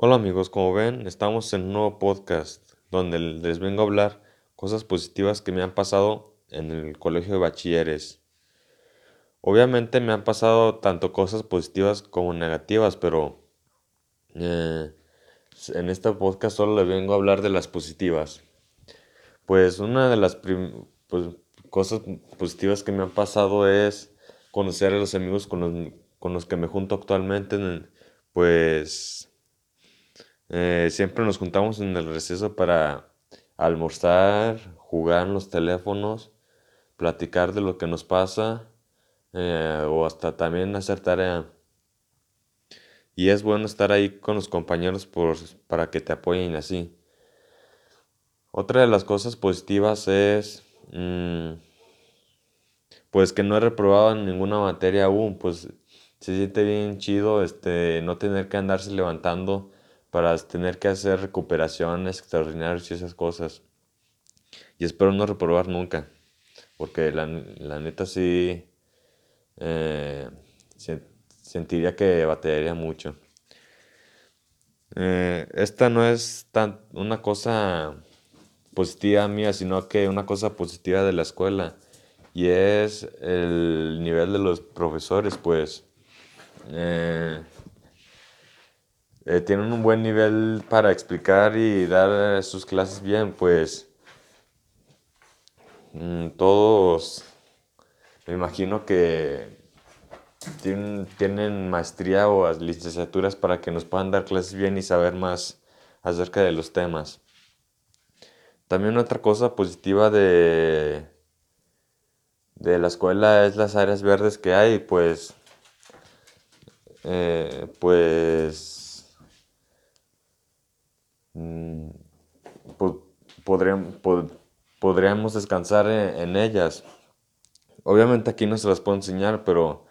Hola amigos, como ven, estamos en un nuevo podcast donde les vengo a hablar cosas positivas que me han pasado en el colegio de bachilleres. Obviamente me han pasado tanto cosas positivas como negativas, pero eh, en este podcast solo les vengo a hablar de las positivas. Pues una de las pues, cosas positivas que me han pasado es conocer a los amigos con los, con los que me junto actualmente, pues eh, siempre nos juntamos en el receso para almorzar, jugar en los teléfonos, platicar de lo que nos pasa eh, o hasta también hacer tarea. Y es bueno estar ahí con los compañeros para que te apoyen así. Otra de las cosas positivas es mm, pues que no he reprobado en ninguna materia aún, pues se siente bien chido este no tener que andarse levantando para tener que hacer recuperaciones extraordinarias y esas cosas. Y espero no reprobar nunca, porque la, neta sí eh, sentiría que batallaría mucho. Eh, esta no es tan una cosa positiva mía, sino que una cosa positiva de la escuela. Y es el nivel de los profesores, pues. Eh, eh, tienen un buen nivel para explicar y dar sus clases bien, pues mm, todos me imagino que tienen, tienen maestría o licenciaturas para que nos puedan dar clases bien y saber más acerca de los temas. También otra cosa positiva de, de la escuela es las áreas verdes que hay, pues, eh, pues podríamos, descansar en, ellas. Obviamente aquí no se las puedo enseñar, pero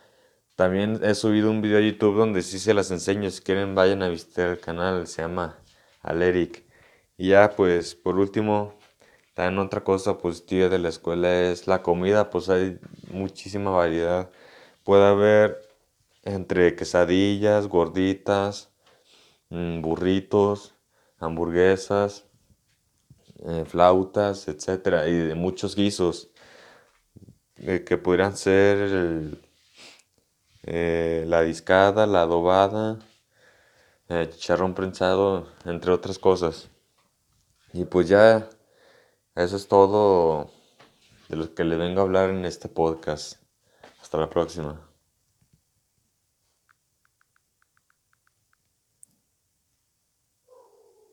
también he subido un video a YouTube donde sí se las enseño. Si quieren vayan a visitar el canal, se llama Aleric. Y ya pues por último, también otra cosa positiva de la escuela es la comida, pues hay muchísima variedad. Puede haber entre quesadillas, gorditas, mm, burritos, hamburguesas, eh, flautas, etcétera, y de muchos guisos eh, que pudieran ser eh, la discada, la adobada, chicharrón prensado, entre otras cosas. Y pues ya, eso es todo de lo que le vengo a hablar en este podcast. Hasta la próxima.